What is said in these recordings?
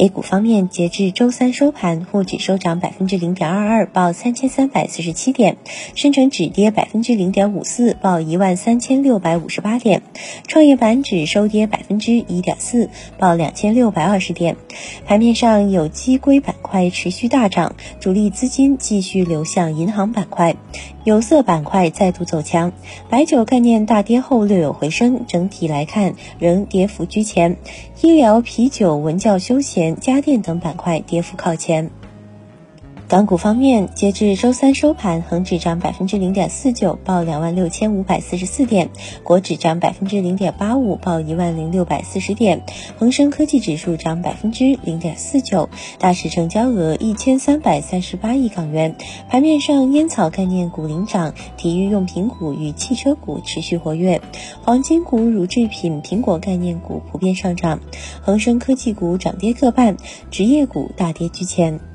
A 股方面，截至周三收盘，沪指收涨百分之零点二二，报三千三百四十七点；深成指跌百分之零点五四，报一万三千六百五十八点；创业板指收跌百分之一点四，报两千六百二十点。盘面上，有机硅板块持续大涨，主力资金继续流向银行板块。有色板块再度走强，白酒概念大跌后略有回升，整体来看仍跌幅居前。医疗、啤酒、文教、休闲、家电等板块跌幅靠前。港股方面，截至周三收盘，恒指涨百分之零点四九，报两万六千五百四十四点；国指涨百分之零点八五，报一万零六百四十点；恒生科技指数涨百分之零点四九，大市成交额一千三百三十八亿港元。盘面上，烟草概念股领涨，体育用品股与汽车股持续活跃，黄金股、乳制品、苹果概念股普遍上涨，恒生科技股涨跌各半，职业股大跌居前。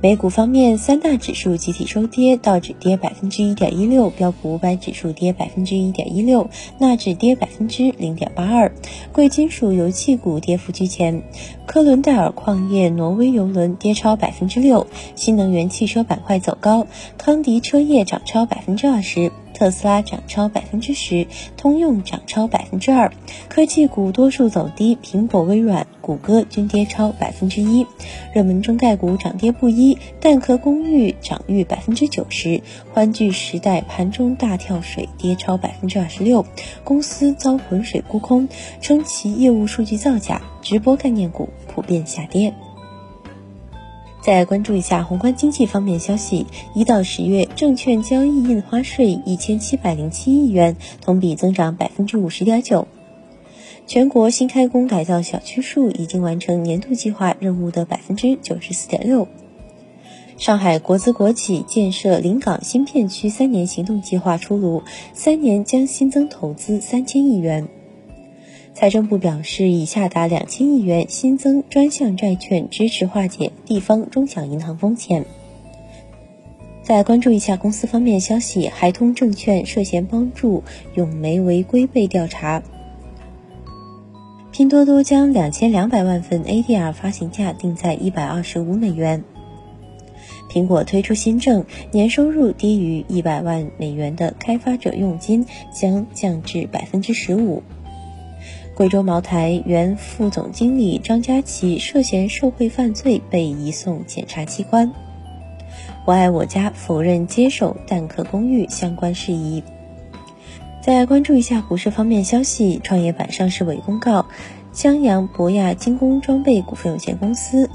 美股方面，三大指数集体收跌，道指跌百分之一点一六，标普五百指数跌百分之一点一六，纳指跌百分之零点八二。贵金属、油气股跌幅居前，科伦戴尔矿业、挪威邮轮跌超百分之六，新能源汽车板块走高，康迪车业涨超百分之二十。特斯拉涨超百分之十，通用涨超百分之二，科技股多数走低，苹果、微软、谷歌均跌超百分之一。热门中概股涨跌不一，蛋壳公寓涨逾百分之九十，欢聚时代盘中大跳水，跌超百分之二十六，公司遭浑水沽空，称其业务数据造假。直播概念股普遍下跌。再关注一下宏观经济方面消息，一到十月，证券交易印花税一千七百零七亿元，同比增长百分之五十点九。全国新开工改造小区数已经完成年度计划任务的百分之九十四点六。上海国资国企建设临港新片区三年行动计划出炉，三年将新增投资三千亿元。财政部表示，已下达两千亿元新增专项债券，支持化解地方中小银行风险。再关注一下公司方面消息，海通证券涉嫌帮助永煤违规被调查。拼多多将两千两百万份 ADR 发行价定在一百二十五美元。苹果推出新政，年收入低于一百万美元的开发者佣金将降至百分之十五。贵州茅台原副总经理张家琪涉嫌受贿犯罪，被移送检察机关。我爱我家否认接手蛋壳公寓相关事宜。再关注一下股市方面消息，创业板上市委公告，襄阳博亚精工装备股份有限公司。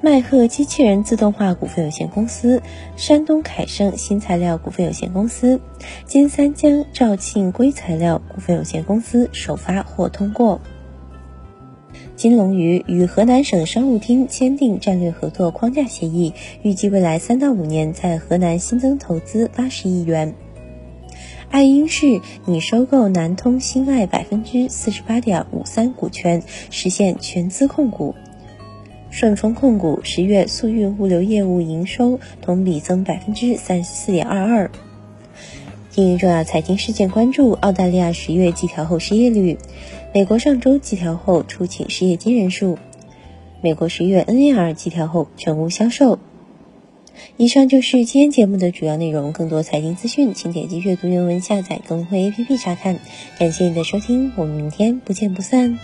迈赫机器人自动化股份有限公司、山东凯盛新材料股份有限公司、金三江肇庆硅材料股份有限公司首发或通过。金龙鱼与河南省商务厅签订战略合作框架协议，预计未来三到五年在河南新增投资八十亿元。爱婴仕拟收购南通新爱百分之四十八点五三股权，实现全资控股。顺丰控股十月速运物流业务营收同比增百分之三十四点二二。第一重要财经事件关注：澳大利亚十月季调后失业率，美国上周季调后出请失业金人数，美国十月 NAR 季调后全屋销售。以上就是今天节目的主要内容。更多财经资讯，请点击阅读原文下载更会 APP 查看。感谢你的收听，我们明天不见不散。